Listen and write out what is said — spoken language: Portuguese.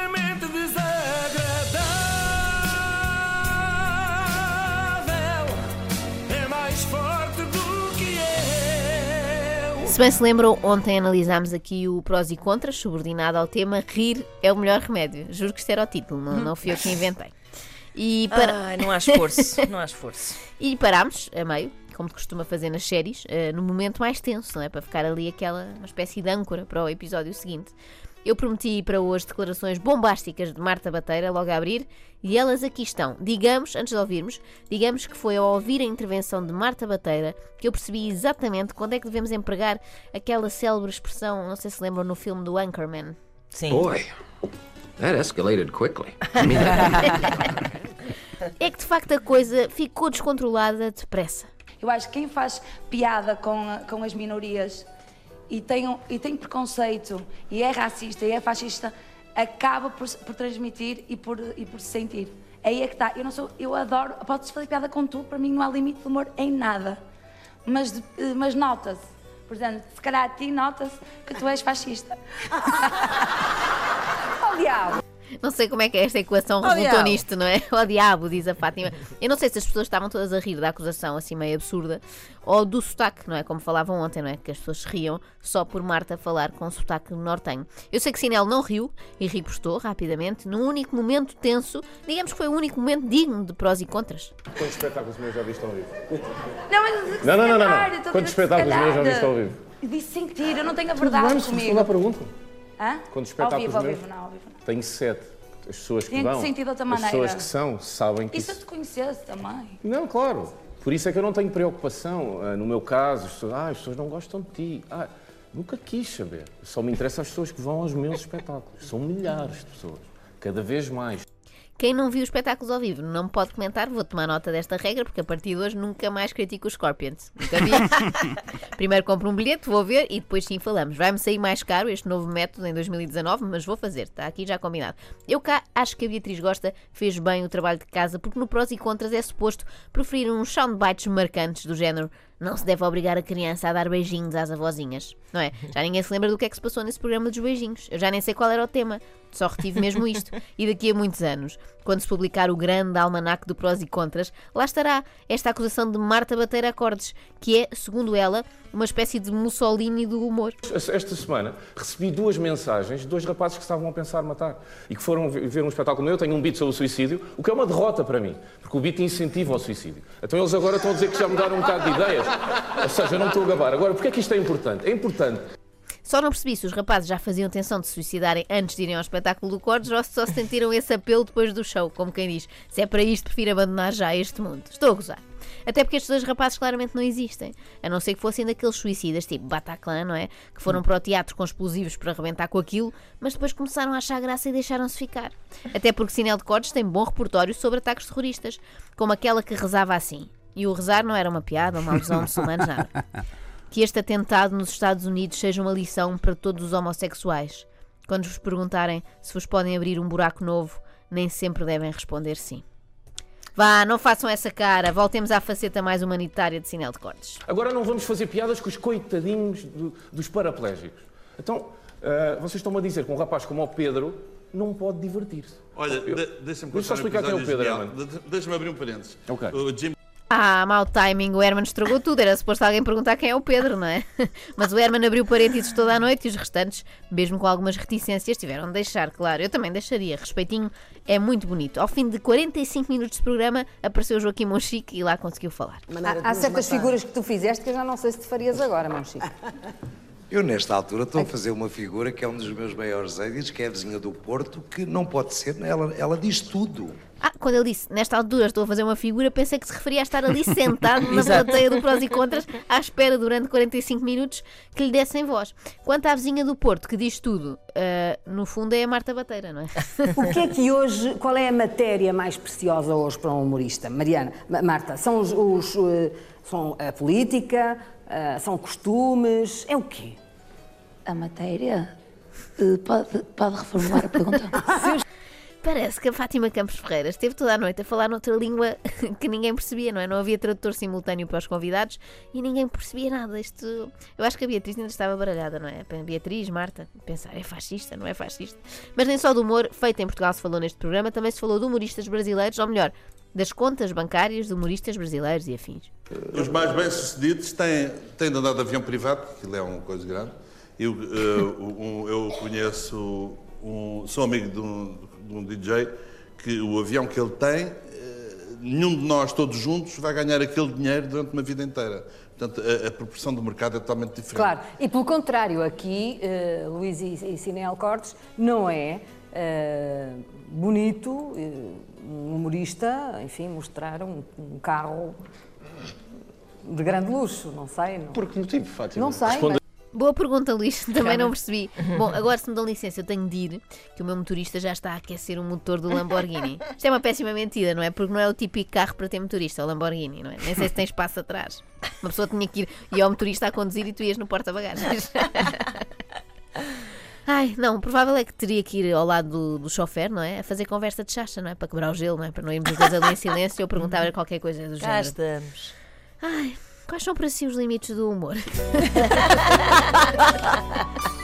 extremamente desagradável. É mais forte do que eu. Se bem se lembram, ontem analisámos aqui o prós e contras, subordinado ao tema Rir é o melhor remédio. Juro que isto era o título, não, não fui eu que inventei. E, para... Ai, não há esforço, não há esforço. e parámos a meio, como costuma fazer nas séries, eh, no momento mais tenso, não é? Para ficar ali aquela uma espécie de âncora para o episódio seguinte. Eu prometi para hoje declarações bombásticas de Marta Bateira logo a abrir e elas aqui estão. Digamos, antes de ouvirmos, digamos que foi ao ouvir a intervenção de Marta Bateira que eu percebi exatamente quando é que devemos empregar aquela célebre expressão, não sei se lembram no filme do Anchorman. Sim. Boy, that escalated quickly. É que de facto a coisa ficou descontrolada depressa. Eu acho que quem faz piada com, com as minorias e tem, e tem preconceito e é racista e é fascista acaba por, por transmitir e por, e por se sentir. Aí é que está. Eu não sou, eu adoro, podes fazer piada com tudo, para mim não há limite de humor em nada. Mas, eh, mas nota-se. Por exemplo, se calhar a ti nota-se que tu és fascista. oh, diabo! Não sei como é que esta equação Oh, resultou diabo. nisto, não é? Ó diabo, diz a Fátima. Eu não sei se as pessoas estavam todas a rir da acusação assim meio absurda ou do sotaque, não é? Como falavam ontem, não é? Que as pessoas se riam só por Marta falar com sotaque nortenho. Eu sei que Sinel não riu e ripostou rapidamente num único momento tenso, digamos que foi o único momento digno de prós e contras. Quantos espetáculos meus já viste ao vivo? Não, mas Não, não, não, não, não. calhar, eu estou a Quantos dizer que se espetáculos meus já viste ao vivo? Eu disse sentir, eu não tenho a Tudo verdade bem, mas comigo. responda à pergunta. Hã? Quantos Ao espetáculos vivo, ao vivo, não, ao vivo não. Tenho sete. As pessoas que que vão, as maneira. pessoas que são, sabem que E se eu isso... te conhecesse também? Não, claro. Por isso é que eu não tenho preocupação. Ah, No meu caso, as pessoas, ah, as pessoas não gostam de ti. Ah, nunca quis saber. Só me interessam as pessoas que vão aos meus espetáculos. São milhares de pessoas. Cada vez mais. Quem não viu os espetáculos ao vivo não pode comentar, vou tomar nota desta regra, porque a partir de hoje nunca mais critico os Scorpions. Nunca vi. Primeiro compro um bilhete, vou ver e depois sim falamos. Vai-me sair mais caro este novo método em 2019, mas vou fazer, está aqui já combinado. Eu cá acho que a Beatriz Gosta fez bem o trabalho de casa, porque no prós e contras é suposto preferir uns soundbites marcantes do género não se deve obrigar a criança a dar beijinhos às avózinhas, não é? Já ninguém se lembra do que é que se passou nesse programa dos beijinhos. Eu já nem sei qual era o tema, só retive mesmo isto. E daqui a muitos anos, quando se publicar o grande almanaque do prós e contras, lá estará esta acusação de Marta bater acordes, que é, segundo ela, uma espécie de Mussolini do humor. Esta semana recebi duas mensagens de dois rapazes que estavam a pensar matar e que foram ver um espetáculo meu. Eu tenho um beat sobre o suicídio, o que é uma derrota para mim, porque o beat incentiva ao suicídio. Então eles agora estão a dizer que já mudaram um bocado de ideias. Ou seja, eu não estou a gabar. Agora, porquê é que isto é importante? É importante Só não percebi se os rapazes já faziam intenção de se suicidarem antes de irem ao espetáculo do Cordes ou se só sentiram esse apelo depois do show, como quem diz, se é para isto, prefiro abandonar já este mundo. Estou a gozar. Até porque estes dois rapazes claramente não existem. A não ser que fossem daqueles suicidas, tipo Bataclan, não é? Que foram para o teatro com explosivos para arrebentar com aquilo, mas depois começaram a achar graça e deixaram-se ficar. Até porque Sinel de Cordes tem bom repertório sobre ataques terroristas, como aquela que rezava assim. E o rezar não era uma piada, uma alusão a muçulmanos, nada que este atentado nos Estados Unidos seja uma lição para todos os homossexuais. Quando vos perguntarem se vos podem abrir um buraco novo, nem sempre devem responder sim. Vá, não façam essa cara. Voltemos à faceta mais humanitária de Sinel de Cortes. Agora não vamos fazer piadas com os coitadinhos do- dos paraplégicos. Então, ah, vocês estão-me a dizer que um rapaz como o Pedro não pode divertir-se. Olha, deixa-me um explicar quem é o Pedro. De- Deixa-me abrir um parênteses. Ok. O Jim Ah, mau timing. O Herman estragou tudo. Era suposto alguém perguntar quem é o Pedro, não é? Mas o Herman abriu parênteses toda a noite e os restantes, mesmo com algumas reticências, tiveram de deixar, claro. Eu também deixaria. Respeitinho é muito bonito. Ao fim de 45 minutos de programa, apareceu o Joaquim Monchique e lá conseguiu falar. Há, há certas figuras que tu fizeste que eu já não sei se te farias agora, Chico. Eu, nesta altura, estou a fazer uma figura que é um dos meus maiores êxitos, que é a vizinha do Porto, que não pode ser, ela, ela diz tudo. Ah, quando ele disse, nesta altura estou a fazer uma figura, pensei que se referia a estar ali sentado na plateia do prós e contras, à espera durante 45 minutos que lhe dessem voz. Quanto à vizinha do Porto, que diz tudo, ah, no fundo é a Marta Bateira, não é? O que é que hoje, qual é a matéria mais preciosa hoje para um humorista? Mariana, Ma- Marta, são os, os, eh, são a política, eh, são costumes, é o quê? A matéria? Eh, Pode, pode reformular a pergunta? Parece que a Fátima Campos Ferreira esteve toda a noite a falar noutra língua que ninguém percebia, não é? Não havia tradutor simultâneo para os convidados e ninguém percebia nada. Isto, eu acho que a Beatriz ainda estava baralhada, não é? Beatriz, Marta, pensar, é fascista, não é fascista? Mas nem só do humor feito em Portugal se falou neste programa, também se falou de humoristas brasileiros, ou melhor, das contas bancárias de humoristas brasileiros e afins. Os mais bem-sucedidos têm, têm de andar de avião privado, aquilo é uma coisa grande. Eu, eh, um- eu conheço, um, sou amigo de um, de um DJ que o avião que ele tem, eh, nenhum de nós todos juntos vai ganhar aquele dinheiro durante uma vida inteira. Portanto, a, a proporção do mercado é totalmente diferente. Claro, e pelo contrário, aqui, eh, Luís e, e Sinel Cortes, não é eh, bonito eh, um humorista, enfim, mostrar um, um carro de grande luxo, não sei. Não, Por que motivo, Fátima? não sei, Responda- Boa pergunta, Luís. Também não percebi. Bom, agora se me dão licença, eu tenho de ir, que o meu motorista já está a aquecer o motor do Lamborghini. Isto é uma péssima mentira, não é? Porque não é o típico carro para ter motorista, o Lamborghini, não é? Nem sei se tem espaço atrás. Uma pessoa tinha que ir e ao motorista a conduzir e tu ias no porta-bagagens. Ai, não, o provável é que teria que ir ao lado do, do chofer, não é? A fazer conversa de chacha, não é? Para quebrar o gelo, não é? Para não irmos os dois ali em silêncio ou perguntar qualquer coisa do género. estamos. Ai, quais são para si os limites do humor?